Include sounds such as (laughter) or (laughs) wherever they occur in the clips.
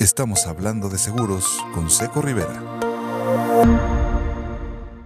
Estamos hablando de seguros con Seco Rivera.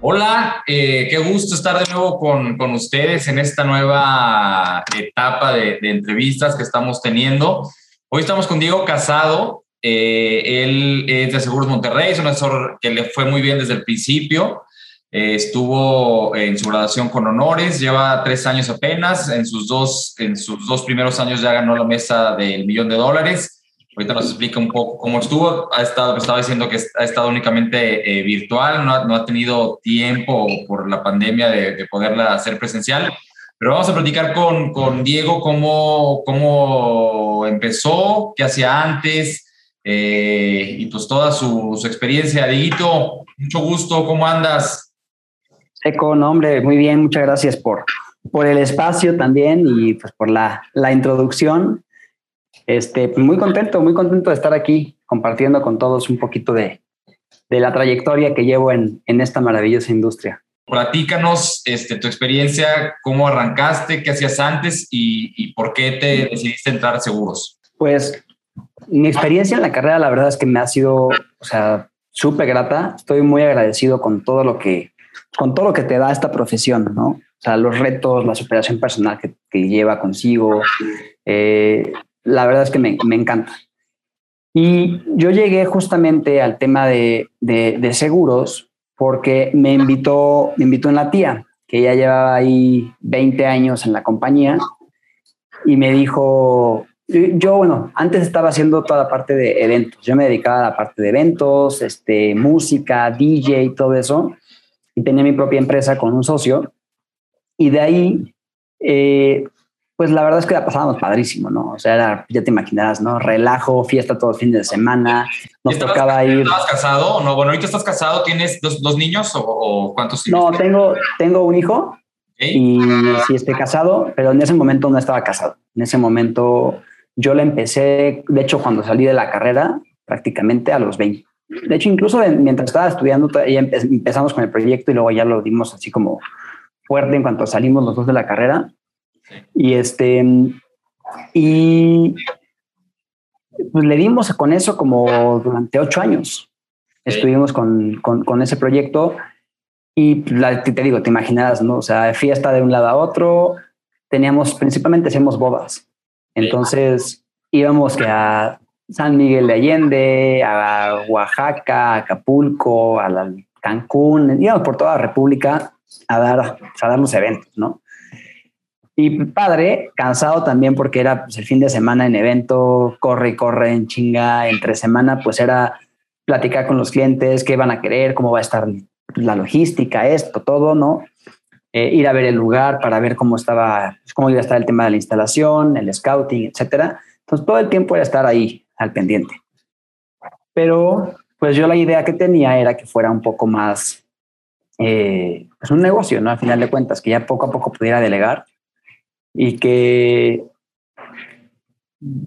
Hola, eh, qué gusto estar de nuevo con, con, ustedes en esta nueva etapa de, de, entrevistas que estamos teniendo. Hoy estamos con Diego Casado. Eh, él es de Seguros Monterrey, es un asesor que le fue muy bien desde el principio. Eh, estuvo en su graduación con honores, lleva tres años apenas. En sus, dos, en sus dos primeros años ya ganó la mesa del millón de dólares Ahorita nos explica un poco cómo estuvo. Ha estado, estaba diciendo que ha estado únicamente eh, virtual, no ha, no ha, tenido tiempo por la pandemia de, de, poderla hacer presencial. Pero vamos a platicar con, con Diego cómo, cómo empezó, qué hacía antes eh, y pues toda su, su experiencia. Dieguito, mucho gusto, ¿cómo andas? Eco, no, hombre, muy bien, muchas gracias por, por el espacio también y pues por la, la introducción. Este, pues, muy contento, muy contento de estar aquí compartiendo con todos un poquito de, de la trayectoria que llevo en, en, esta maravillosa industria. Platícanos este, tu experiencia, cómo arrancaste, qué hacías antes y, y por qué te decidiste entrar a seguros. Pues mi experiencia en la carrera, la verdad es que me ha sido, o sea, súper grata. Estoy muy agradecido con todo lo que, con todo lo que te da esta profesión, ¿no? O sea, los retos, la superación personal que, que lleva consigo, eh, la verdad es que me, me, encanta. Y yo llegué justamente al tema de, de, de, seguros porque me invitó, me invitó una tía que ya llevaba ahí 20 años en la compañía y me dijo, yo, bueno, antes estaba haciendo toda la parte de eventos. Yo me dedicaba a la parte de eventos, este, música, DJ, todo eso. Y tenía mi propia empresa con un socio. Y de ahí, eh, pues la verdad es que la pasábamos padrísimo, ¿no? O sea, era, ya te imaginarás, ¿no? Relajo, fiesta todo el fin de semana. Nos tocaba ir. ¿Estabas casado o no? Bueno, ahorita estás casado, ¿tienes dos, dos niños o, o, cuántos No, tengo, tengo un hijo y sí estoy casado, pero en ese momento no estaba casado. En ese momento yo le empecé, de hecho, cuando salí de la carrera, prácticamente a los 20. De hecho, incluso mientras estaba estudiando, ya empezamos con el proyecto y luego ya lo dimos así como fuerte en cuanto salimos los dos de la carrera. Y este, y pues le dimos con eso como durante ocho años. Estuvimos con, con, con ese proyecto y la, te digo, te imaginas, ¿no? O sea, fiesta de un lado a otro. Teníamos, principalmente hacíamos bodas. Entonces íbamos que a San Miguel de Allende, a Oaxaca, a Acapulco, a la Cancún, íbamos por toda la República a dar, a dar los eventos, ¿no? Y padre, cansado también porque era pues, el fin de semana en evento, corre y corre en chinga, entre semana pues era platicar con los clientes, qué van a querer, cómo va a estar la logística, esto, todo, ¿no? Eh, ir a ver el lugar para ver cómo estaba, pues, cómo iba a estar el tema de la instalación, el scouting, etcétera. Entonces todo el tiempo era estar ahí al pendiente. Pero pues yo la idea que tenía era que fuera un poco más, eh, pues un negocio, ¿no? Al final de cuentas, que ya poco a poco pudiera delegar y que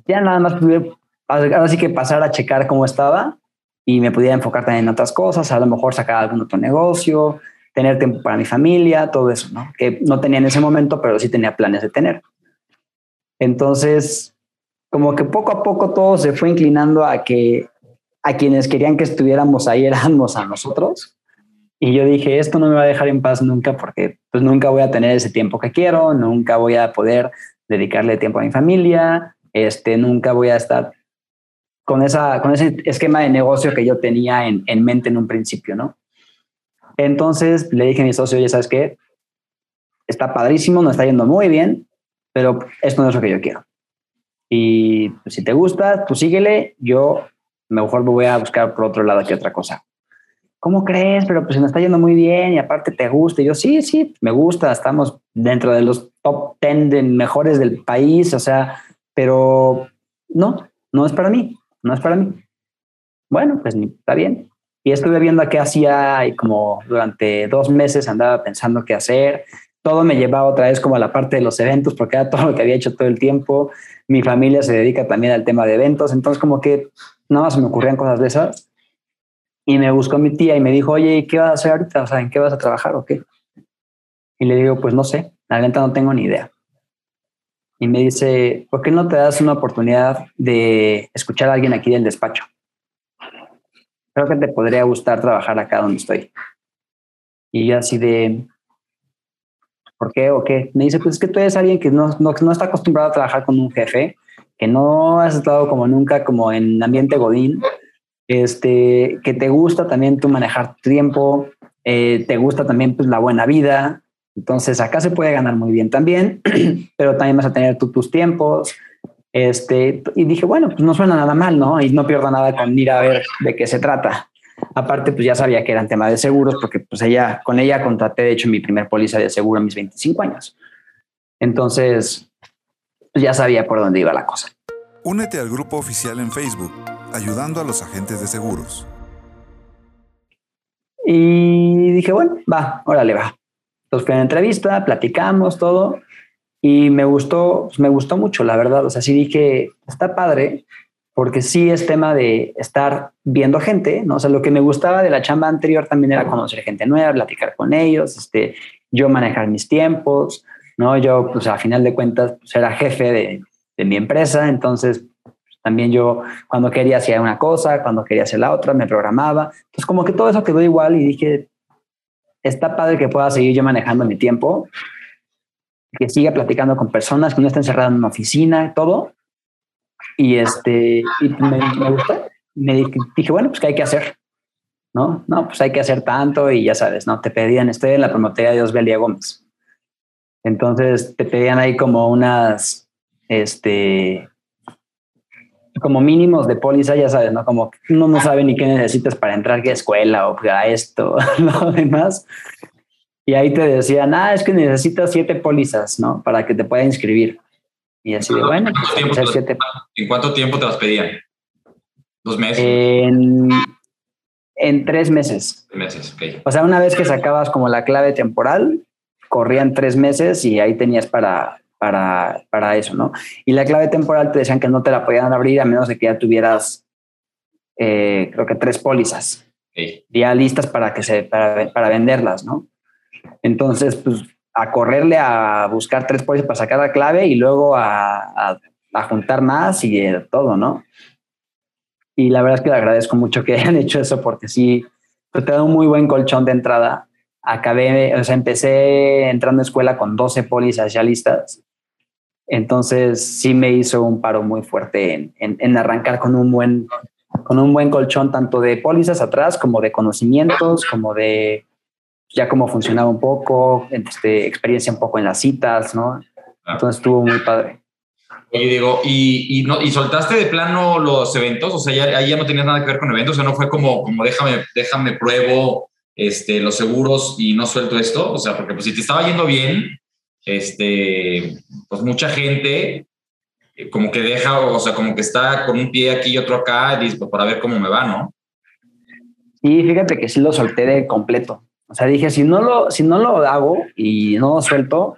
ya nada más pudiera, ahora sí que pasar a checar cómo estaba y me pudiera enfocar también en otras cosas, a lo mejor sacar algún otro negocio, tener tiempo para mi familia, todo eso, ¿no? Que no tenía en ese momento, pero sí tenía planes de tener. Entonces, como que poco a poco todo se fue inclinando a que a quienes querían que estuviéramos ahí (laughs) éramos a nosotros. Y yo dije, esto no me va a dejar en paz nunca porque pues nunca voy a tener ese tiempo que quiero, nunca voy a poder dedicarle tiempo a mi familia, este, nunca voy a estar con, esa, con ese esquema de negocio que yo tenía en, en mente en un principio, ¿no? Entonces le dije a mi socio, oye, ¿sabes qué? Está padrísimo, nos está yendo muy bien, pero esto no es lo que yo quiero. Y pues, si te gusta, tú síguele, yo mejor me voy a buscar por otro lado que otra cosa. ¿Cómo crees? Pero pues nos está yendo muy bien y aparte te gusta. Yo, sí, sí, me gusta, estamos dentro de los top 10 de mejores del país, o sea, pero no, no es para mí, no es para mí. Bueno, pues está bien. Y estuve viendo a qué hacía y como durante dos meses andaba pensando qué hacer. Todo me llevaba otra vez como a la parte de los eventos porque era (laughs) todo lo que había hecho todo el tiempo. Mi familia se dedica también al tema de eventos. Entonces como que nada más me ocurrían cosas de esas. Y me buscó mi tía y me dijo, oye, ¿qué vas a hacer ahorita? O sea, ¿en qué vas a trabajar o qué? Y le digo, pues no sé, la neta no tengo ni idea. Y me dice, ¿por qué no te das una oportunidad de escuchar a alguien aquí del despacho? creo que te podría gustar trabajar acá donde estoy. Y yo así de, ¿por qué o qué? Me dice, pues es que tú eres alguien que no, no, no está acostumbrado a trabajar con un jefe, que no has estado como nunca como en ambiente godín, este, que te gusta también tú manejar tu tiempo, eh, te gusta también pues, la buena vida. Entonces acá se puede ganar muy bien también, (clears throat) pero también vas a tener tú tus tiempos. Este, y dije, bueno, pues no suena nada mal, ¿no? Y no pierdo nada con ir a ver de qué se trata. Aparte, pues ya sabía que eran tema de seguros, porque pues ella, con ella contraté, de hecho, mi primer póliza de seguro a mis 25 años. Entonces, pues ya sabía por dónde iba la cosa. Únete al grupo oficial en Facebook, ayudando a los agentes de seguros. Y dije, bueno, va, órale, va. Entonces fui a la entrevista, platicamos todo y me gustó, pues, me gustó mucho, la verdad. O sea, sí dije, está padre, porque sí es tema de estar viendo gente, ¿no? O sea, lo que me gustaba de la chamba anterior también era conocer gente nueva, platicar con ellos, este, yo manejar mis tiempos, ¿no? Yo, pues a final de cuentas, pues era jefe de, de mi empresa, entonces también yo cuando quería hacía una cosa, cuando quería hacer la otra, me programaba. Entonces como que todo eso quedó igual y dije, está padre que pueda seguir yo manejando mi tiempo, que siga platicando con personas, que no esté encerrado en una oficina, todo. Y este, y me, me gustó. Me dije, bueno, pues ¿qué hay que hacer? ¿No? No, pues hay que hacer tanto y ya sabes, ¿no? Te pedían, estoy en la promotoria de Osvaldo Gómez. Entonces te pedían ahí como unas este, como mínimos de póliza, ya sabes, ¿no? Como uno no sabe ni qué necesitas para entrar, qué escuela o para esto, (laughs) lo demás. Y ahí te decían, ah, es que necesitas siete pólizas, ¿no? Para que te pueda inscribir. Y así de, bueno, pues, ¿En cuánto tiempo te las pedían? ¿Dos meses? En, en tres meses. meses, ok. O sea, una vez que sacabas como la clave temporal, corrían tres meses y ahí tenías para para, para eso, ¿no? Y la clave temporal te decían que no te la podían abrir a menos de que ya tuvieras, eh, creo que tres pólizas ya listas para, que se, para, para venderlas, ¿no? Entonces, pues a correrle a buscar tres pólizas para sacar la clave y luego a, a, juntar más y todo, ¿no? Y la verdad es que le agradezco mucho que (laughs) hayan hecho eso porque sí, pues, te da un muy buen colchón de entrada. Acabé, o sea, empecé entrando a escuela con 12 pólizas ya listas entonces sí me hizo un paro muy fuerte en, arrancar con un buen con un buen colchón tanto de pólizas atrás como de conocimientos, como de ya cómo funcionaba un poco, este, experiencia un poco en las citas, ¿no? Entonces estuvo muy padre. Oye, digo, ¿y, y, no, ¿y soltaste de plano los eventos? O sea, ya, ahí ya no tenías nada que ver con eventos, o sea, no fue como, como déjame, déjame pruebo este, los seguros y no suelto esto. O sea, porque pues si te estaba yendo bien, este, pues mucha gente eh, como que deja, o sea, como que está con un pie aquí y otro acá, y pues para ver cómo me va, ¿no? Sí, fíjate que sí lo solté de completo. O sea, dije, si no lo, si no lo hago y no lo suelto,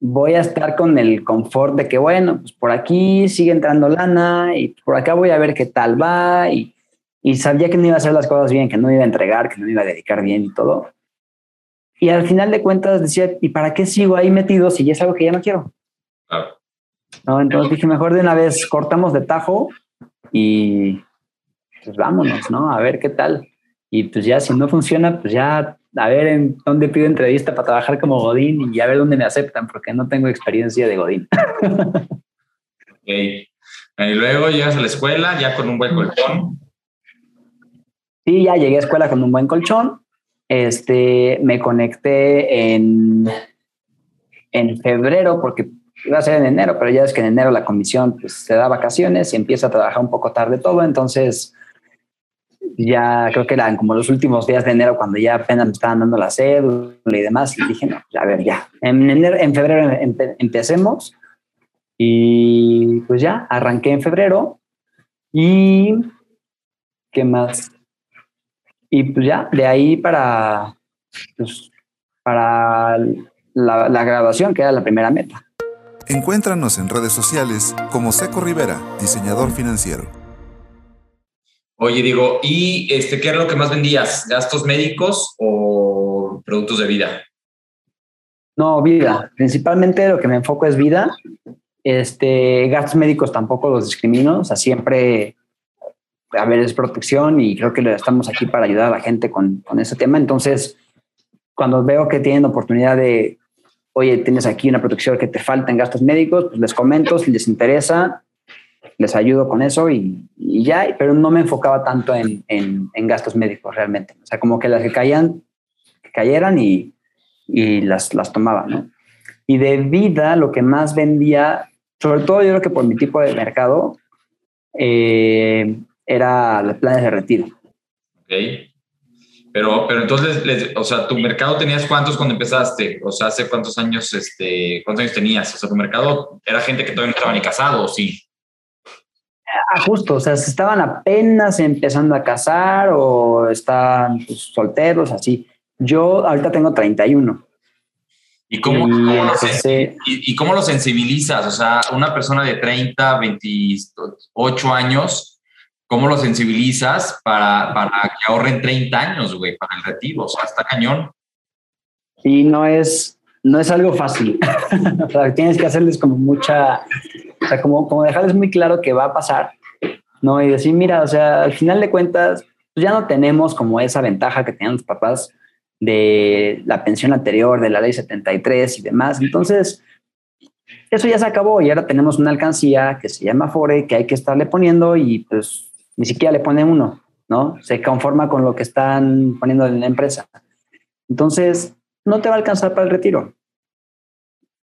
voy a estar con el confort de que, bueno, pues por aquí sigue entrando lana y por acá voy a ver qué tal va y, y sabía que no iba a hacer las cosas bien, que no iba a entregar, que no iba a dedicar bien y todo. Y al final de cuentas decía, ¿y para qué sigo ahí metido si ya es algo que ya no quiero? ¿No? Entonces dije, mejor de una vez cortamos de tajo y pues vámonos, ¿no? A ver qué tal. Y pues ya si no funciona, pues ya a ver en dónde pido entrevista para trabajar como Godín y a ver dónde me aceptan, porque no tengo experiencia de Godín. ok. Y luego llegas a la escuela ya con un buen colchón. Sí, ya llegué a escuela con un buen colchón este, me conecté en, en febrero porque iba a ser en enero, pero ya es que en enero la comisión pues, se da vacaciones y empieza a trabajar un poco tarde todo, entonces ya creo que eran como los últimos días de enero cuando ya apenas me estaban dando la cédula y demás y dije, no, a ver, ya, en, enero, en febrero empecemos y pues ya, arranqué en febrero y ¿qué más? Y pues ya, de ahí para, pues, para la, la graduación, que era la primera meta. Encuéntranos en redes sociales como Seco Rivera, diseñador financiero. Oye, digo, ¿y este, qué era lo que más vendías? ¿Gastos médicos o productos de vida? No, vida. Principalmente lo que me enfoco es vida. Este, gastos médicos tampoco los discrimino. O sea, siempre a ver, es protección y creo que estamos aquí para ayudar a la gente con, con ese tema. Entonces, cuando veo que tienen oportunidad de, oye, tienes aquí una protección que te falta en gastos médicos, pues les comento, si les interesa, les ayudo con eso y, ya, pero no me enfocaba tanto en, en, gastos médicos realmente. O sea, como que las que caían, que cayeran y, y las, las tomaba, ¿no? Y de vida, lo que más vendía, sobre todo yo creo que por mi tipo de mercado, eh, era los planes de retiro. Ok. Pero, pero entonces, o sea, tu mercado tenías cuántos cuando empezaste? O sea, ¿hace cuántos años, este, cuántos años tenías? O sea, tu mercado era gente que todavía no estaba ni casado, ¿o sí? Ah, justo, o sea, se estaban apenas empezando a casar o estaban pues, solteros, así. Yo ahorita tengo 31. ¿Y cómo, y, cómo lo sensibilizas? O sea, una persona de 30, 28 años, ¿cómo lo sensibilizas para, para que ahorren 30 años, güey, para el retiro? O sea, está cañón. Y no es, no es algo fácil. (laughs) o sea, tienes que hacerles como mucha, o sea, como, como dejarles muy claro que va a pasar, ¿no? Y decir, mira, o sea, al final de cuentas, pues ya no tenemos como esa ventaja que tenían los papás de la pensión anterior, de la ley 73 y demás. Entonces, eso ya se acabó y ahora tenemos una alcancía que se llama FORE que hay que estarle poniendo y pues ni siquiera le pone uno, ¿no? Se conforma con lo que están poniendo en la empresa. Entonces, no te va a alcanzar para el retiro.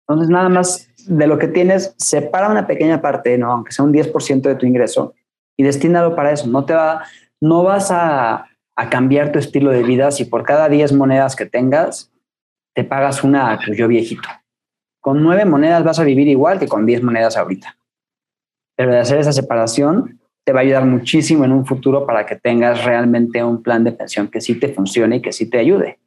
Entonces, nada más de lo que tienes, separa una pequeña parte, ¿no? Aunque sea un 10% de tu ingreso y destínalo para eso. No te va, no vas a a cambiar tu estilo de vida si por cada 10 monedas que tengas te pagas una a tu yo viejito. Con 9 monedas vas a vivir igual que con 10 monedas ahorita. Pero de hacer esa separación te va a ayudar muchísimo en un futuro para que tengas realmente un plan de pensión que sí te funcione y que sí te ayude.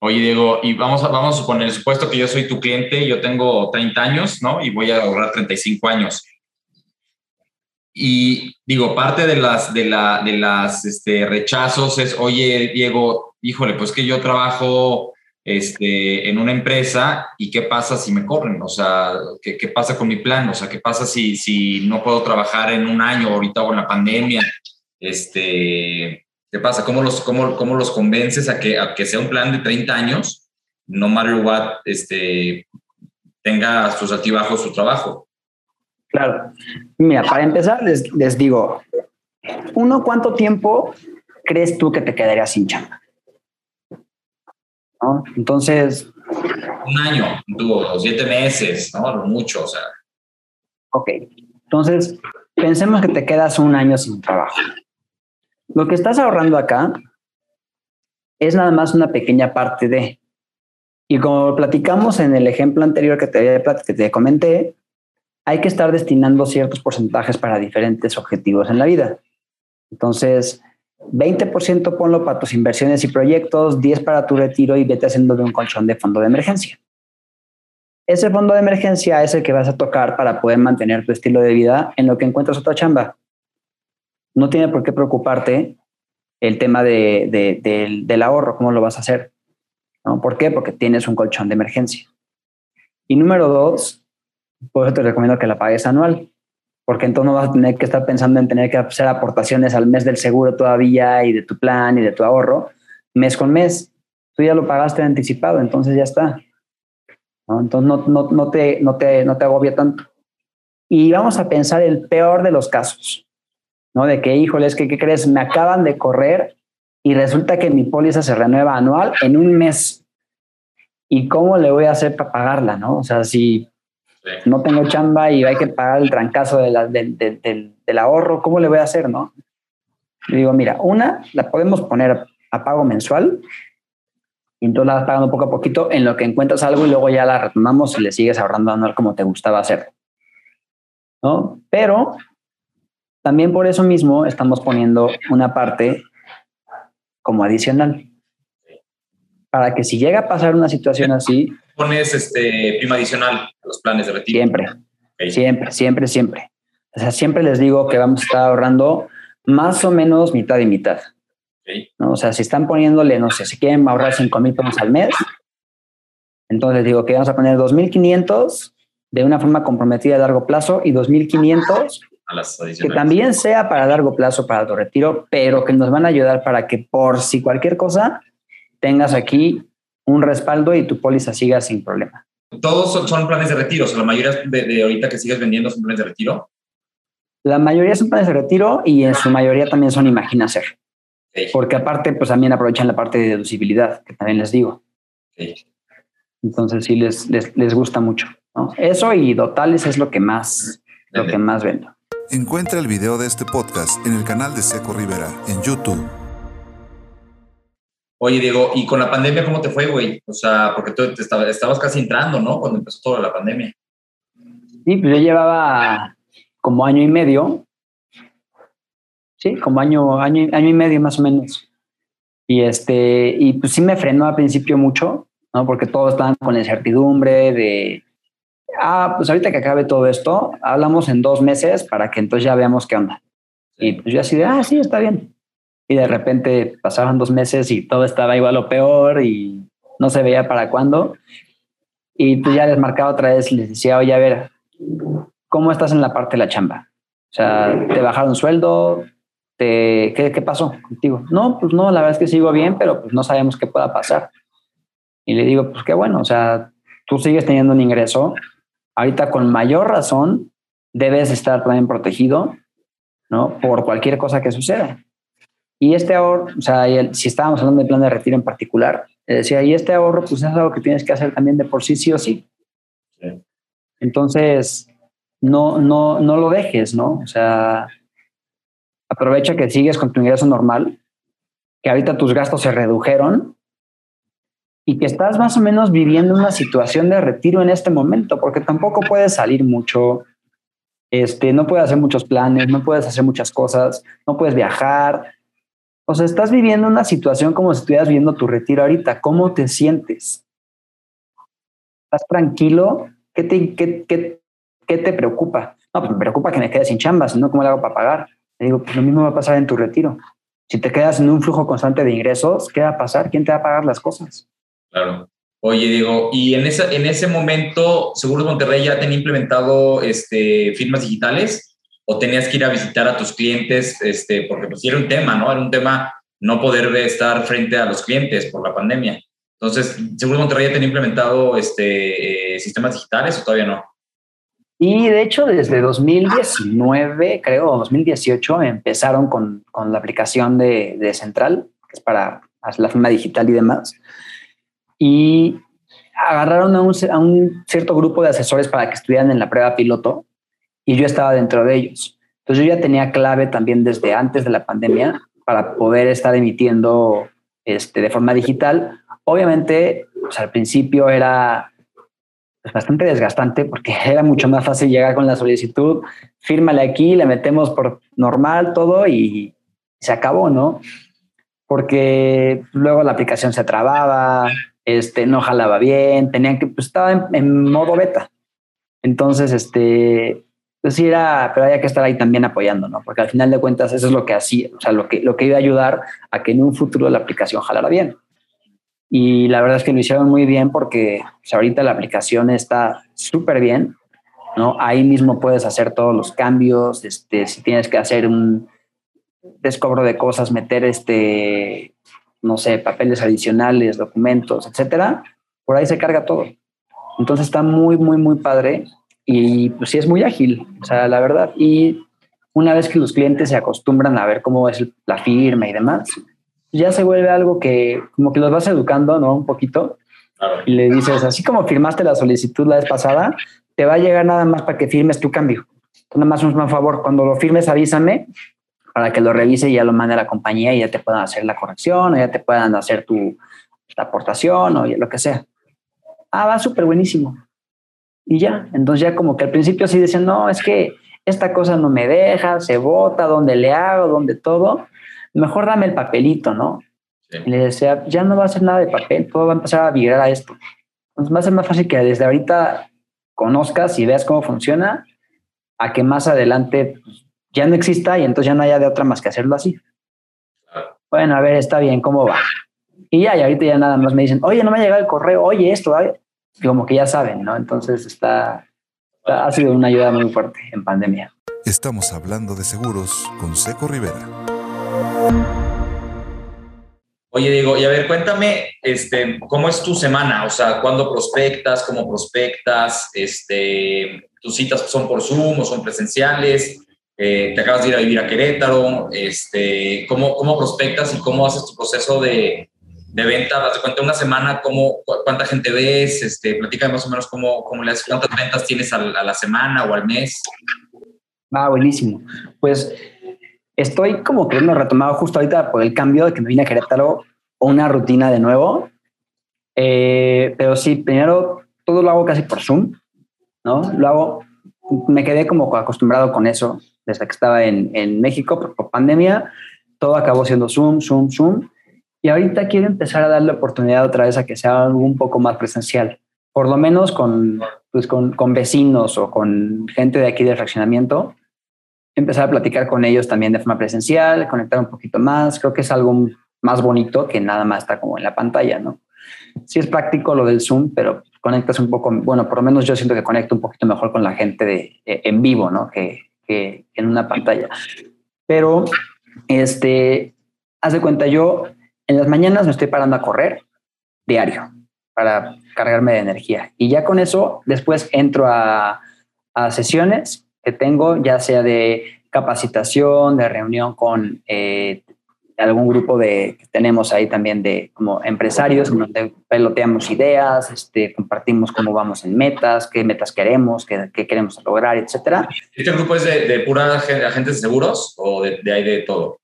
Oye, Diego, y vamos a, vamos a suponer, supuesto que yo soy tu cliente, yo tengo 30 años, ¿no? Y voy a ahorrar 35 años. Y digo, parte de las, de la, de las este, rechazos es, oye, Diego, híjole, pues que yo trabajo este, en una empresa y qué pasa si me corren, o sea, ¿qué, qué pasa con mi plan? O sea, ¿qué pasa si, si no puedo trabajar en un año ahorita con la pandemia? Este, ¿Qué pasa? ¿Cómo los, cómo, cómo los convences a que, a que sea un plan de 30 años, no matter what, este, tenga sus altibajos su trabajo? Claro. Mira, para empezar, les, digo, uno, ¿cuánto tiempo crees tú que te quedarías sin chamba? ¿No? Entonces... Un año, tuvo siete meses, ¿no? Mucho, o sea. Ok. Entonces, pensemos que te quedas un año sin trabajo. Lo que estás ahorrando acá es nada más una pequeña parte de. Y como platicamos en el ejemplo anterior que te, que te comenté, hay que estar destinando ciertos porcentajes para diferentes objetivos en la vida. Entonces, 20% ponlo para tus inversiones y proyectos, 10 para tu retiro y vete haciendo de un colchón de fondo de emergencia. Ese fondo de emergencia es el que vas a tocar para poder mantener tu estilo de vida en lo que encuentras otra chamba. No tiene por qué preocuparte el tema del, ahorro, cómo lo vas a hacer. ¿Por qué? Porque tienes un colchón de emergencia. Y número dos, por eso te recomiendo que la pagues anual, porque entonces no vas a tener que estar pensando en tener que hacer aportaciones al mes del seguro todavía y de tu plan y de tu ahorro, mes con mes. Tú ya lo pagaste anticipado, entonces ya está. Entonces no, no, no, te, no, te, no te agobia tanto. Y vamos a pensar el peor de los casos, ¿no? De que, híjole, es que, ¿qué crees? Me acaban de correr y resulta que mi póliza se renueva anual en un mes. ¿Y cómo le voy a hacer para pagarla, no? O sea, si no tengo chamba y hay que pagar el trancazo del, ahorro, ¿cómo le voy a hacer, no? digo, mira, una la podemos poner a pago mensual y entonces la vas pagando poco a poquito en lo que encuentras algo y luego ya la retomamos y le sigues ahorrando anual como te gustaba hacer. ¿No? Pero también por eso mismo estamos poniendo una parte como adicional. Para que si llega a pasar una situación así, pones este prima adicional a los planes de retiro? Siempre, siempre, siempre, siempre. O sea, siempre les digo que vamos a estar ahorrando más o menos mitad y mitad. ¿no? O sea, si están poniéndole, no sé, si quieren ahorrar 5 mil pesos al mes, entonces digo que vamos a poner 2.500 de una forma comprometida a largo plazo y 2.500 a las adicionales. Que también sea para largo plazo, para tu retiro, pero que nos van a ayudar para que por si cualquier cosa tengas aquí un respaldo y tu póliza siga sin problema. ¿Todos son, planes de retiro? O sea, la mayoría de, ahorita que sigues vendiendo son planes de retiro. La mayoría son planes de retiro y en su mayoría también son Imagina Ser. Porque aparte, pues también aprovechan la parte de deducibilidad, que también les digo. Entonces sí les, les, gusta mucho. Eso y Dotales es lo que más, lo que más vendo. Encuentra el video de este podcast en el canal de Seco Rivera en YouTube. Oye, Diego, ¿y con la pandemia cómo te fue, güey? O sea, porque tú te estabas, casi entrando, ¿no? Cuando empezó toda la pandemia. Sí, pues yo llevaba como año y medio. Sí, como año, año, año y medio más o menos. Y este, y pues sí me frenó al principio mucho, ¿no? Porque todos estaban con la incertidumbre de, ah, pues ahorita que acabe todo esto, hablamos en dos meses para que entonces ya veamos qué onda. Y pues yo así de, ah, sí, está bien y de repente pasaban dos meses y todo estaba igual o peor y no se veía para cuándo. Y pues ya les marcaba otra vez les decía, oye, a ver, ¿cómo estás en la parte de la chamba? O sea, ¿te bajaron sueldo? ¿Te, qué, ¿Qué pasó contigo? No, pues no, la verdad es que sigo bien, pero pues no sabemos qué pueda pasar. Y le digo, pues qué bueno, o sea, tú sigues teniendo un ingreso, ahorita con mayor razón debes estar también protegido, ¿no? Por cualquier cosa que suceda. Y este ahorro, o sea, si estábamos hablando de plan de retiro en particular, decía, y este ahorro, pues es algo que tienes que hacer también de por sí, sí o sí. Entonces, no, no, no lo dejes, ¿no? O sea, aprovecha que sigues con tu ingreso normal, que ahorita tus gastos se redujeron y que estás más o menos viviendo una situación de retiro en este momento, porque tampoco puedes salir mucho, este, no puedes hacer muchos planes, no puedes hacer muchas cosas, no puedes viajar, o sea, estás viviendo una situación como si estuvieras viviendo tu retiro ahorita. ¿Cómo te sientes? ¿Estás tranquilo? ¿Qué te, qué, qué, qué te preocupa? No, pues me preocupa que me quede sin chamba, sino cómo le hago para pagar. Le digo, pues lo mismo va a pasar en tu retiro. Si te quedas en un flujo constante de ingresos, ¿qué va a pasar? ¿Quién te va a pagar las cosas? Claro. Oye, Diego, y en, en ese momento, Seguros Monterrey ya tenía implementado este, firmas digitales o tenías que ir a visitar a tus clientes, este, porque pues era un tema, ¿no? Era un tema no poder estar frente a los clientes por la pandemia. Entonces, ¿Seguro Monterrey ya tenía implementado este, eh, sistemas digitales o todavía no? Y de hecho, desde 2019, creo, 2018, empezaron con, con la aplicación de, de, Central, que es para la firma digital y demás. Y agarraron a un, a un, cierto grupo de asesores para que estuvieran en la prueba piloto y yo estaba dentro de ellos. Entonces yo ya tenía clave también desde antes de la pandemia para poder estar emitiendo este, de forma digital. Obviamente, pues al principio era pues, bastante desgastante porque (laughs) era mucho más fácil llegar con la solicitud, fírmale aquí, le metemos por normal todo y se acabó, ¿no? Porque luego la aplicación se trababa, este, no jalaba bien, tenían que, pues estaba en, en modo beta. Entonces, este, pues era, pero había que estar ahí también apoyando, ¿no? Porque al final de cuentas eso es lo que hacía, o sea, lo que, lo que iba a ayudar a que en un futuro la aplicación jalara bien. Y la verdad es que lo hicieron muy bien porque ahorita la aplicación está súper bien, ¿no? Ahí mismo puedes hacer todos los cambios, este, si tienes que hacer un descobro de cosas, meter este, no sé, papeles adicionales, documentos, etcétera, por ahí se carga todo. Entonces está muy, muy, muy padre y pues sí es muy ágil, o sea, la verdad. Y una vez que los clientes se acostumbran a ver cómo es la firma y demás, ya se vuelve algo que como que los vas educando, ¿no? Un poquito. Y le dices, así como firmaste la solicitud la vez pasada, te va a llegar nada más para que firmes tu cambio. nada más un favor, cuando lo firmes avísame para que lo revise y ya lo mande a la compañía y ya te puedan hacer la corrección o ya te puedan hacer tu aportación o lo que sea. Ah, va súper buenísimo y ya. Entonces ya como que al principio sí decían, no, es que esta cosa no me deja, se bota, donde le hago, donde todo, mejor dame el papelito, ¿no? Y le decía, ya no va a ser nada de papel, todo va a empezar a vibrar a esto. Entonces va a ser más fácil que desde ahorita conozcas y veas cómo funciona, a que más adelante pues, ya no exista y entonces ya no haya de otra más que hacerlo así. Bueno, a ver, está bien, ¿cómo va? Y ya, y ahorita ya nada más me dicen, oye, no me ha llegado el correo, oye, esto, como que ya saben, ¿no? Entonces está, ha sido una ayuda muy fuerte en pandemia. Estamos hablando de seguros con Seco Rivera. Oye, Diego, y a ver, cuéntame, este, ¿cómo es tu semana? O sea, ¿cuándo prospectas? ¿Cómo prospectas? Este, ¿Tus citas son por Zoom o son presenciales? Eh, ¿Te acabas de ir a vivir a Querétaro? Este, ¿cómo, ¿Cómo prospectas y cómo haces tu proceso de, de venta? ¿Te cuenta una semana? ¿cómo, ¿Cuánta gente ves? Este, platícame más o menos cómo, cómo le haces, cuántas ventas tienes a, la semana o al mes. Ah, buenísimo. Pues estoy como queriendo retomar justo ahorita por el cambio de que me vine a Querétaro una rutina de nuevo. Eh, pero sí, primero todo lo hago casi por Zoom, ¿no? Lo hago, me quedé como acostumbrado con eso desde que estaba en, en México por, por, pandemia. Todo acabó siendo Zoom, Zoom, Zoom. Y ahorita quiero empezar a darle oportunidad otra vez a que sea algo un poco más presencial. Por lo menos con, pues con, con vecinos o con gente de aquí del fraccionamiento empezar a platicar con ellos también de forma presencial, conectar un poquito más. Creo que es algo más bonito que nada más estar como en la pantalla, ¿no? Sí es práctico lo del Zoom, pero conectas un poco, bueno, por lo menos yo siento que conecto un poquito mejor con la gente de, eh, en vivo, ¿no? Que, que, en una pantalla. Pero, este, haz de cuenta, yo en las mañanas me estoy parando a correr diario para cargarme de energía. Y ya con eso, después entro a, a sesiones que tengo, ya sea de capacitación, de reunión con eh, algún grupo de que tenemos ahí también de como empresarios, donde peloteamos ideas, este, compartimos cómo vamos en metas, qué metas queremos, qué, qué queremos lograr, etcétera. ¿Este grupo es de, de pura agentes de seguros o de, de ahí de todo?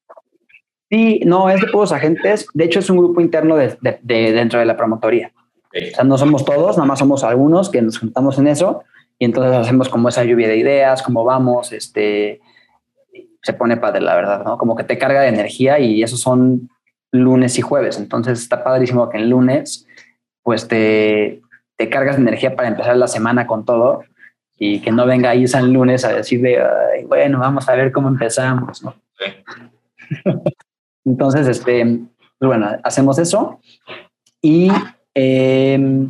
Sí, no, es de puros agentes. De hecho, es un grupo interno de, de dentro de la promotoría. Okay. O sea, no somos todos, nada más somos algunos que nos juntamos en eso y entonces hacemos como esa lluvia de ideas, cómo vamos, este, se pone padre, la verdad, ¿no? Como que te carga de energía y esos son lunes y jueves, entonces está padrísimo que el lunes, pues te, te cargas de energía para empezar la semana con todo y que no venga ahí San Lunes a decir de, bueno, vamos a ver cómo empezamos, ¿no? (laughs) entonces, este, pues bueno, hacemos eso y eh,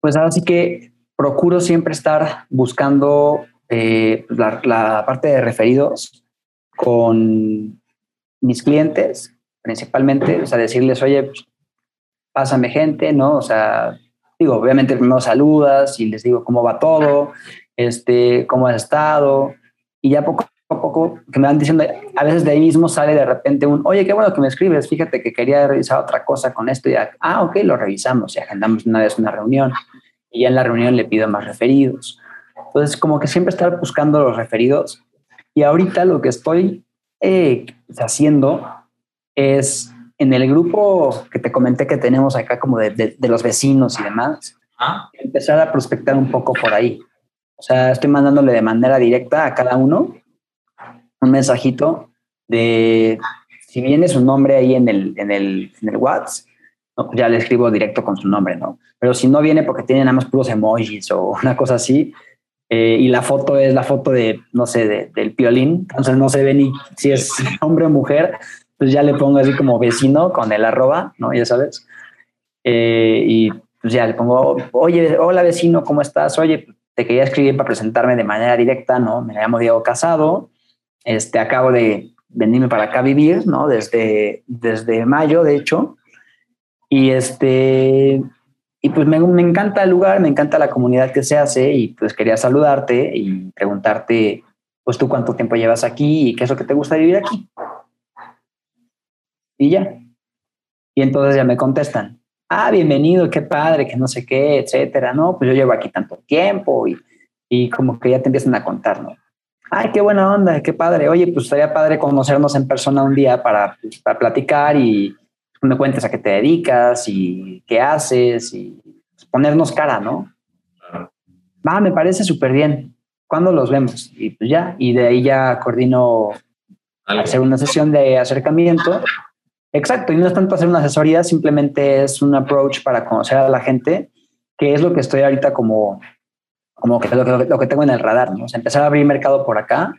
pues ahora sí que procuro siempre estar buscando eh, la, la, parte de referidos con mis clientes, principalmente, o sea, decirles, oye, pues, pásame gente, ¿no? O sea, digo, obviamente primero saludas y les digo cómo va todo, este, cómo has estado, y ya poco a poco que me van diciendo, a veces de ahí mismo sale de repente un, oye, qué bueno que me escribes, fíjate que quería revisar otra cosa con esto, y ya, ah, ok, lo revisamos y agendamos una vez una reunión y ya en la reunión le pido más referidos. Entonces, como que siempre estar buscando los referidos. Y ahorita lo que estoy eh, haciendo es en el grupo que te comenté que tenemos acá como de, de, de los vecinos y demás, ¿Ah? empezar a prospectar un poco por ahí. O sea, estoy mandándole de manera directa a cada uno un mensajito de si viene su nombre ahí en el, en el, en el WhatsApp, ya le escribo directo con su nombre, ¿no? Pero si no viene porque tiene nada más puros emojis o una cosa así, eh, y la foto es la foto de, no sé, de, del piolín, entonces no se ve ni si es (laughs) hombre o mujer, pues ya le pongo así como vecino con el arroba, ¿no? Ya sabes. Eh, y pues ya le pongo, oye, hola vecino, ¿cómo estás? Oye, te quería escribir para presentarme de manera directa, ¿no? Me llamo Diego Casado, este, acabo de venirme para acá a vivir, ¿no? Desde, desde mayo, de hecho. Y este, y pues me, me, encanta el lugar, me encanta la comunidad que se hace y pues quería saludarte y preguntarte, pues tú cuánto tiempo llevas aquí y qué es lo que te gusta vivir aquí. Y ya. Y entonces ya me contestan, ah, bienvenido, qué padre, que no sé qué, etcétera, ¿no? Pues yo llevo aquí tanto tiempo y, y como que ya te empiezan a contar, ¿no? Ay, qué buena onda, qué padre. Oye, pues estaría padre conocernos en persona un día para, pues, para platicar y, me cuentes a qué te dedicas y qué haces y ponernos cara, ¿no? Va, me parece súper bien. ¿Cuándo los vemos? Y pues ya, y de ahí ya coordino hacer una sesión de acercamiento. Exacto, y no es tanto hacer una asesoría, simplemente es un approach para conocer a la gente, que es lo que estoy ahorita como, como que lo, lo que tengo en el radar, ¿no? O sea, empezar a abrir mercado por acá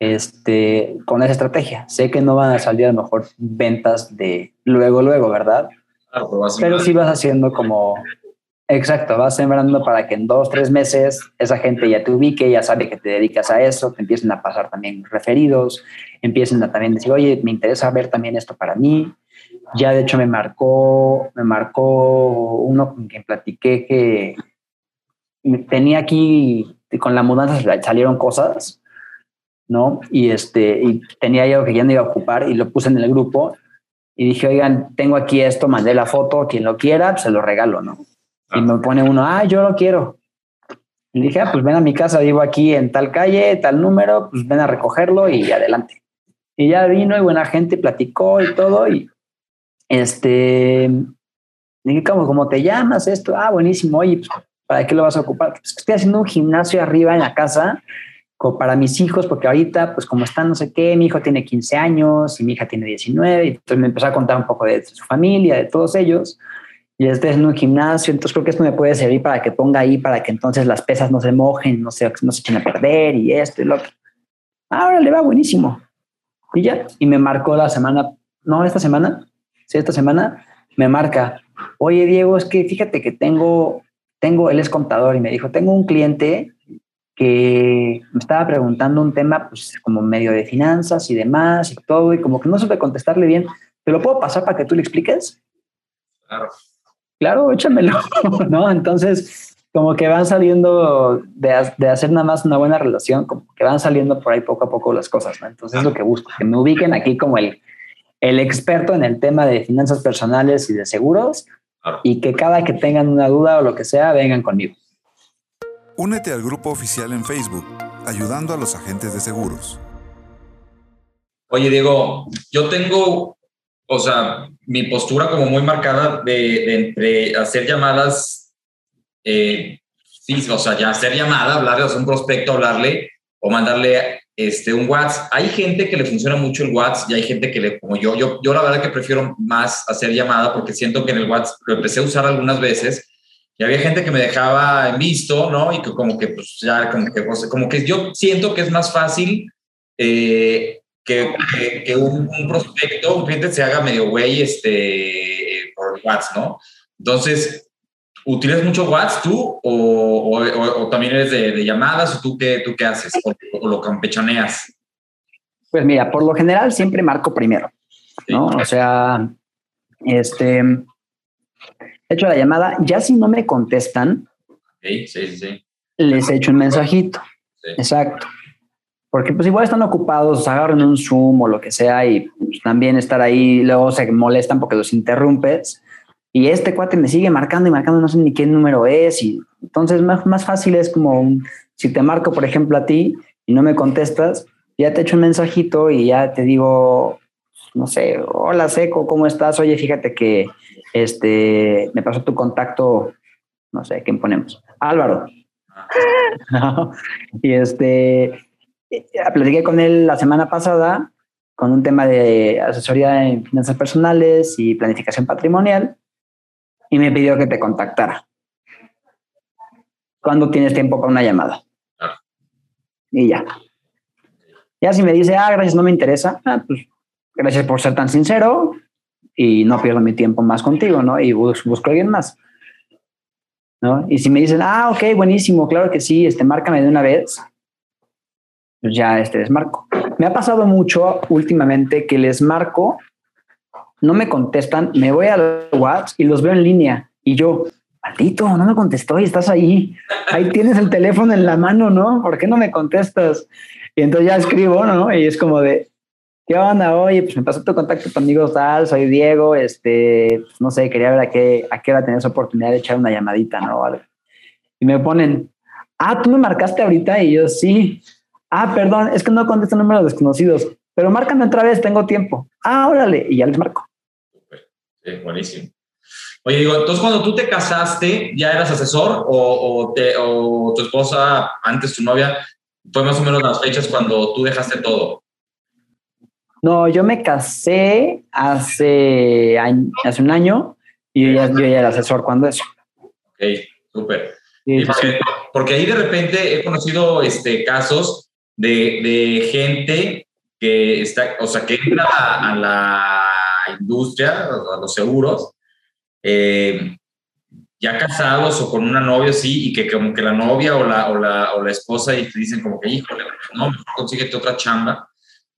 este, con esa estrategia. Sé que no van a salir a lo mejor ventas de luego, luego, ¿verdad? Claro, pero, pero sí vas haciendo como Exacto, vas sembrando para que en dos, tres meses esa gente ya te ubique, ya sabe que te dedicas a eso, te empiecen a pasar también referidos, empiecen a también decir, oye, me interesa ver también esto para mí. Ya de hecho me marcó, me marcó uno con quien platiqué que tenía aquí, con la mudanza salieron cosas, ¿no? Y, este, y tenía algo que ya no iba a ocupar y lo puse en el grupo y dije, oigan, tengo aquí esto, mandé la foto, quien lo quiera, pues, se lo regalo, ¿no? Y me pone uno, ah, yo lo quiero. Y dije, ah, pues ven a mi casa, vivo aquí en tal calle, tal número, pues ven a recogerlo y adelante. Y ya vino y buena gente platicó y todo. Y este, dije, ¿cómo, cómo te llamas esto? Ah, buenísimo. Oye, pues, ¿para qué lo vas a ocupar? Pues estoy haciendo un gimnasio arriba en la casa para mis hijos, porque ahorita, pues como están no sé qué, mi hijo tiene 15 años y mi hija tiene 19, y entonces me empezó a contar un poco de su familia, de todos ellos y estoy en un gimnasio, entonces creo que esto me puede servir para que ponga ahí, para que entonces las pesas no se mojen, no se, no se echen a perder y esto y lo otro. Ahora le va buenísimo. Y ya, y me marcó la semana, no, esta semana, sí, esta semana, me marca, oye Diego, es que fíjate que tengo, tengo, él es contador y me dijo, tengo un cliente que me estaba preguntando un tema, pues como medio de finanzas y demás y todo, y como que no supe contestarle bien, ¿te lo puedo pasar para que tú le expliques? Claro claro, échamelo, (laughs) ¿no? Entonces, como que van saliendo de, de, hacer nada más una buena relación, como que van saliendo por ahí poco a poco las cosas, ¿no? Entonces, es lo que busco, que me ubiquen aquí como el, el experto en el tema de finanzas personales y de seguros y que cada que tengan una duda o lo que sea, vengan conmigo. Únete al grupo oficial en Facebook, ayudando a los agentes de seguros. Oye, Diego, yo tengo o sea, mi postura como muy marcada de, entre hacer llamadas, eh, sí, o sea, ya hacer llamada, hablarle a un prospecto, hablarle o mandarle este, un WhatsApp. Hay gente que le funciona mucho el WhatsApp y hay gente que le, como yo, yo, yo la verdad que prefiero más hacer llamada porque siento que en el WhatsApp lo empecé a usar algunas veces y había gente que me dejaba visto, ¿no? Y que como que, pues ya, como que, como que yo siento que es más fácil eh, que, que, un, prospecto, un cliente se haga medio güey este, por WhatsApp, ¿no? Entonces, ¿utilizas mucho WhatsApp tú o, o, también eres de, llamadas o tú qué, tú qué haces o, lo campechaneas? Pues mira, por lo general siempre marco primero, ¿no? O sea, este, he hecho la llamada, ya si no me contestan, sí, sí, sí. les echo un mensajito. Exacto porque pues igual están ocupados, agarran un Zoom o lo que sea y pues, también estar ahí, luego se molestan porque los interrumpes y este cuate me sigue marcando y marcando, no sé ni qué número es y entonces más, más fácil es como si te marco, por ejemplo, a ti y no me contestas, ya te echo un mensajito y ya te digo, no sé, hola Seco, ¿cómo estás? Oye, fíjate que este, me pasó tu contacto, no sé, ¿quién ponemos? Álvaro. (laughs) y este, eh, platiqué con él la semana pasada con un tema de asesoría en finanzas personales y planificación patrimonial y me pidió que te contactara. ¿Cuándo tienes tiempo para una llamada? Y ya. Ya si me dice, ah, gracias, no me interesa, ah, pues gracias por ser tan sincero y no pierdo mi tiempo más contigo, ¿no? Y busco, busco a alguien más. ¿no? Y si me dicen, ah, ok, buenísimo, claro que sí, este, márcame de una vez, pues ya este desmarco. Me ha pasado mucho últimamente que les marco, no me contestan, me voy al WhatsApp y los veo en línea y yo, maldito, no me contestó y estás ahí, ahí tienes el teléfono en la mano, ¿no? ¿Por qué no me contestas? Y entonces ya escribo, ¿no? Y es como de, ¿qué onda? Oye, pues me pasó tu contacto conmigo tal, soy Diego, este, pues no sé, quería ver a qué, a qué hora tenías oportunidad de echar una llamadita, ¿no? Y me ponen, ah, tú me marcaste ahorita y yo sí. Ah, perdón, es que no contesto números desconocidos, pero márcame otra vez, tengo tiempo. Ah, órale, y ya les marco. Sí, buenísimo. Oye, digo, entonces cuando tú te casaste, ¿ya eras asesor o, o, tu esposa, antes tu novia, fue más o menos las fechas cuando tú dejaste todo? No, yo me casé hace, hace un año y yo ya, yo ya era asesor cuando eso. Ok, súper. porque, porque, ahí de repente he conocido este, casos de, gente que está, o sea, que entra a, la industria, a los seguros, eh, ya casados o con una novia, sí, y que como que la novia o la, o la, o la esposa y te dicen como que, híjole, no, consíguete otra chamba.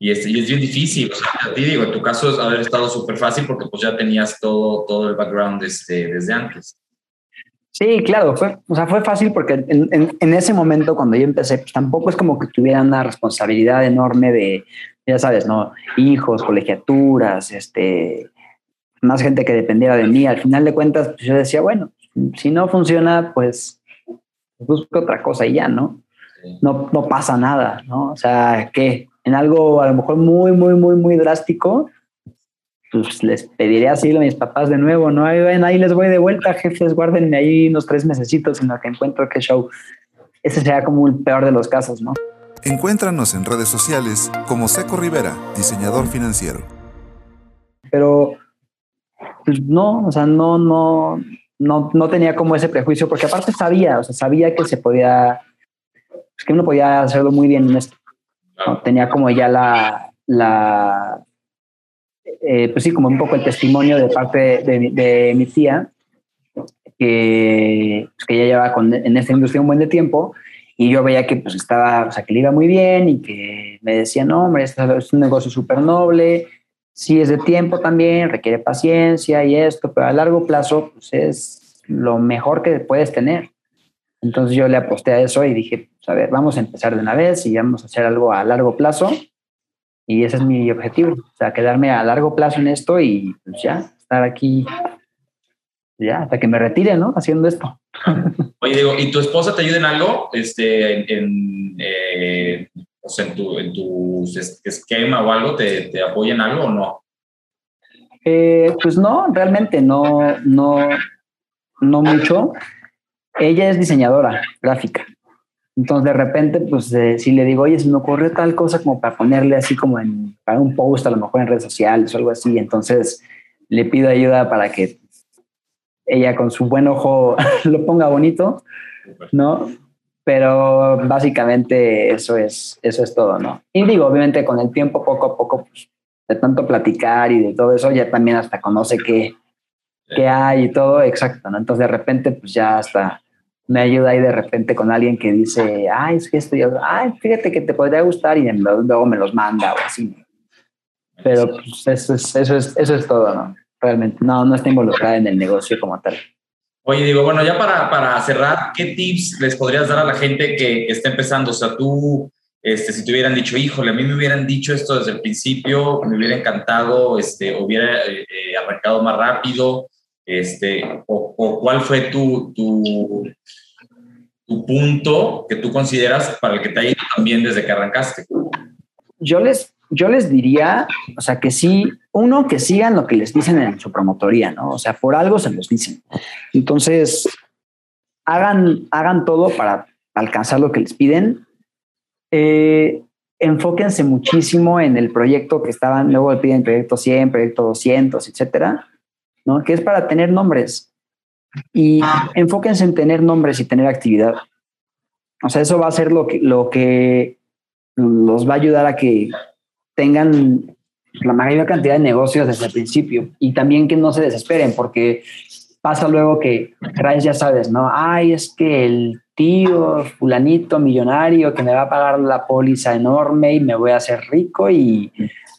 Y, este, y es bien difícil, o sea, a ti digo, en tu caso es haber estado súper fácil porque pues ya tenías todo, todo el background desde, desde antes. Sí, claro, fue, o sea, fue fácil porque en, en, en ese momento cuando yo empecé, pues tampoco es como que tuviera una responsabilidad enorme de, ya sabes, ¿no? Hijos, colegiaturas, este, más gente que dependiera de mí. Al final de cuentas, pues yo decía, bueno, si no funciona, pues busco otra cosa y ya, ¿no? No, no pasa nada, ¿no? O sea, que en algo a lo mejor muy, muy, muy, muy drástico, pues les pediré así a mis papás de nuevo, ¿no? Ahí, ven, ahí les voy de vuelta, jefes, guárdenme ahí unos tres mesecitos en lo que encuentro qué show. Ese sería como el peor de los casos, ¿no? Encuéntranos en redes sociales como Seco Rivera, diseñador financiero. Pero, pues no, o sea, no, no, no, no tenía como ese prejuicio, porque aparte sabía, o sea, sabía que se podía, pues que uno podía hacerlo muy bien en esto. Tenía como ya la, la eh, pues sí, como un poco el testimonio de parte de, de mi tía, que, pues que ya llevaba con, en esta industria un buen de tiempo, y yo veía que pues estaba, o sea, que le iba muy bien y que me decía, no, hombre, este es un negocio súper noble, sí es de tiempo también, requiere paciencia y esto, pero a largo plazo pues es lo mejor que puedes tener. Entonces yo le aposté a eso y dije, pues, a ver, vamos a empezar de una vez y vamos a hacer algo a largo plazo. Y ese es mi objetivo, o sea, quedarme a largo plazo en esto y pues ya, estar aquí, ya, hasta que me retire, ¿no? Haciendo esto. (laughs) Oye, Diego, ¿y tu esposa te ayuda en algo? Este, en, eh, o sea, en tu, en tu esquema o algo, ¿te, te apoya en algo o no? Eh, pues no, realmente no, no, no mucho. Ella es diseñadora gráfica. Entonces, de repente, pues eh, si le digo, oye, se me ocurrió tal cosa como para ponerle así como en, para un post, a lo mejor en redes sociales o algo así, entonces le pido ayuda para que ella con su buen ojo (laughs) lo ponga bonito, ¿no? Pero básicamente eso es, eso es todo, ¿no? Y digo, obviamente con el tiempo, poco a poco, pues, de tanto platicar y de todo eso, ya también hasta conoce qué, qué hay y todo, exacto, ¿no? Entonces de repente, pues ya hasta me ayuda ahí de repente con alguien que dice, ay, es que esto, yo, ay, fíjate que te podría gustar y luego me los manda o así. Pero pues eso es, eso es, eso es todo, ¿no? Realmente, no, no está involucrada en el negocio como tal. Oye, digo, bueno, ya para, para cerrar, ¿qué tips les podrías dar a la gente que, que está empezando? O sea, tú, este, si te hubieran dicho, híjole, a mí me hubieran dicho esto desde el principio, me hubiera encantado, este, hubiera eh, eh arrancado más rápido, este, o, o cuál fue tu, tu, punto que tú consideras para el que te ha ido también desde que arrancaste. Yo les, yo les diría, o sea, que sí, uno, que sigan lo que les dicen en su promotoría, ¿no? O sea, por algo se los dicen. Entonces, hagan, hagan todo para alcanzar lo que les piden. Eh, enfóquense muchísimo en el proyecto que estaban, luego piden proyecto 100, proyecto 200, etcétera Que es para tener nombres. Y enfóquense en tener nombres y tener actividad. O sea, eso va a ser lo que, lo que los va a ayudar a que tengan la mayor cantidad de negocios desde el principio y también que no se desesperen porque pasa luego que ya sabes, ¿no? Ay, es que el tío fulanito millonario que me va a pagar la póliza enorme y me voy a hacer rico y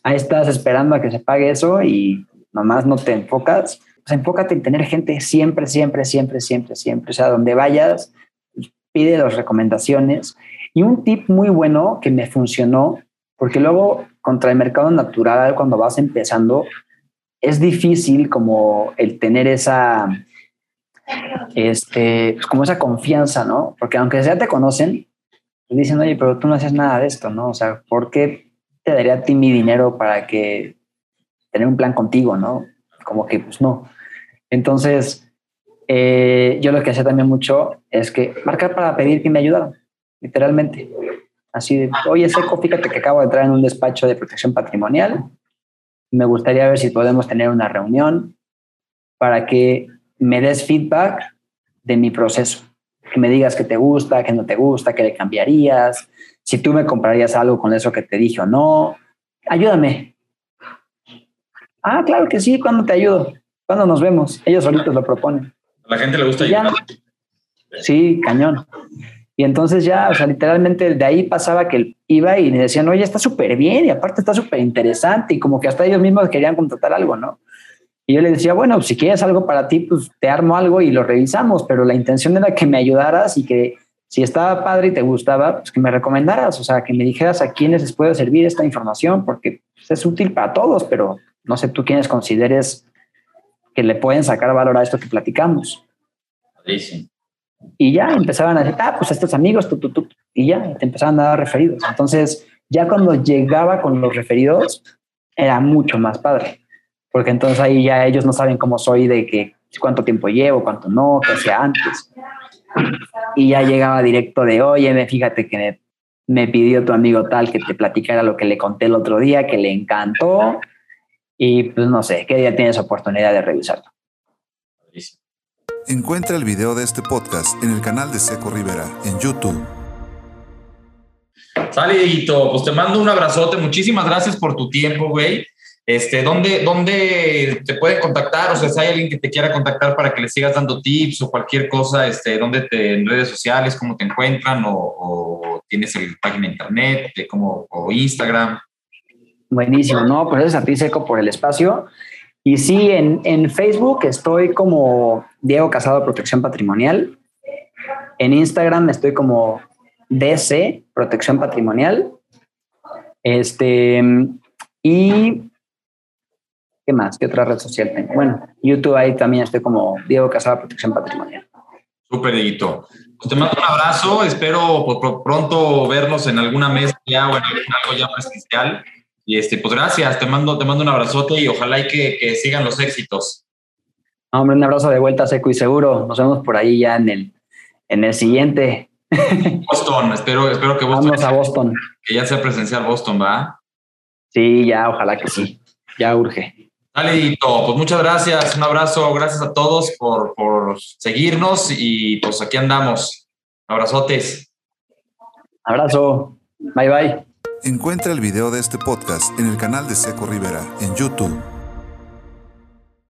ahí estás esperando a que se pague eso y nomás no te enfocas, pues enfócate en tener gente siempre, siempre, siempre, siempre, siempre. O sea, donde vayas, pide las recomendaciones. Y un tip muy bueno que me funcionó, porque luego contra el mercado natural, cuando vas empezando, es difícil como el tener esa, este, pues como esa confianza, ¿no? Porque aunque ya te conocen, dicen, oye, pero tú no haces nada de esto, ¿no? O sea, ¿por qué te daría a ti mi dinero para que tener un plan contigo, ¿no? Como que, pues no. Entonces, eh, yo lo que hacía también mucho es que marcar para pedir que me ayudaran, literalmente. Así de, oye, Seco, fíjate que acabo de entrar en un despacho de protección patrimonial. Me gustaría ver si podemos tener una reunión para que me des feedback de mi proceso. Que me digas que te gusta, que no te gusta, que le cambiarías, si tú me comprarías algo con eso que te dije o no. Ayúdame, Ah, claro que sí, ¿cuándo te ayudo? ¿Cuándo nos vemos? Ellos solitos lo proponen. A la gente le gusta ya, Sí, cañón. Y entonces ya, o sea, literalmente de ahí pasaba que iba y me decían, oye, está súper bien y aparte está súper interesante y como que hasta ellos mismos querían contratar algo, ¿no? Y yo le decía, bueno, si quieres algo para ti, pues te armo algo y lo revisamos, pero la intención era que me ayudaras y que si estaba padre y te gustaba, pues que me recomendaras, o sea, que me dijeras a quiénes les puede servir esta información, porque pues, es útil para todos, pero no sé tú quiénes consideres que le pueden sacar valor a esto que platicamos. Y ya empezaban a decir, ah, pues estos amigos, tú, tú, tú, y ya te empezaban a dar referidos. Entonces, ya cuando llegaba con los referidos, era mucho más padre, porque entonces ahí ya ellos no saben cómo soy, de que cuánto tiempo llevo, cuánto no, qué hacía antes. Y ya llegaba directo de, oye, fíjate que me, pidió tu amigo tal que te platicara lo que le conté el otro día, que le encantó. Y pues no sé, ¿qué día tienes oportunidad de revisarlo? Encuentra el video de este podcast en el canal de Seco Rivera en YouTube. Sale, Dieguito, pues te mando un abrazote. Muchísimas gracias por tu tiempo, güey. Este, ¿dónde, ¿Dónde te pueden contactar? O sea, si hay alguien que te quiera contactar para que le sigas dando tips o cualquier cosa, este, ¿dónde te, en redes sociales, cómo te encuentran? ¿O, tienes el página de internet de cómo, o Instagram? Buenísimo, no, pues es a ti seco por el espacio. Y sí, en, en Facebook estoy como Diego Casado Protección Patrimonial. En Instagram estoy como DC Protección Patrimonial. Este, y ¿Qué más? ¿Qué otra red social tengo? Bueno, YouTube ahí también estoy como Diego Casada Protección Patrimonial. Súper, Dieguito. Pues te mando un abrazo. Espero por, pronto vernos en alguna mesa ya o en algo ya presencial. Y este, pues gracias. Te mando, te mando un abrazote y ojalá y que, sigan los éxitos. hombre, un abrazo de vuelta seco y seguro. Nos vemos por ahí ya en el, en el siguiente. (laughs) Boston, espero, espero que Boston. Vamos a Boston. Que ya sea presencial Boston, ¿va? Sí, ya, ojalá que sí. Ya urge. Dale, pues muchas gracias, un abrazo, gracias a todos por, seguirnos y pues aquí andamos. Abrazotes. Abrazo. Bye bye. Encuentra el video de este podcast en el canal de Seco Rivera en YouTube.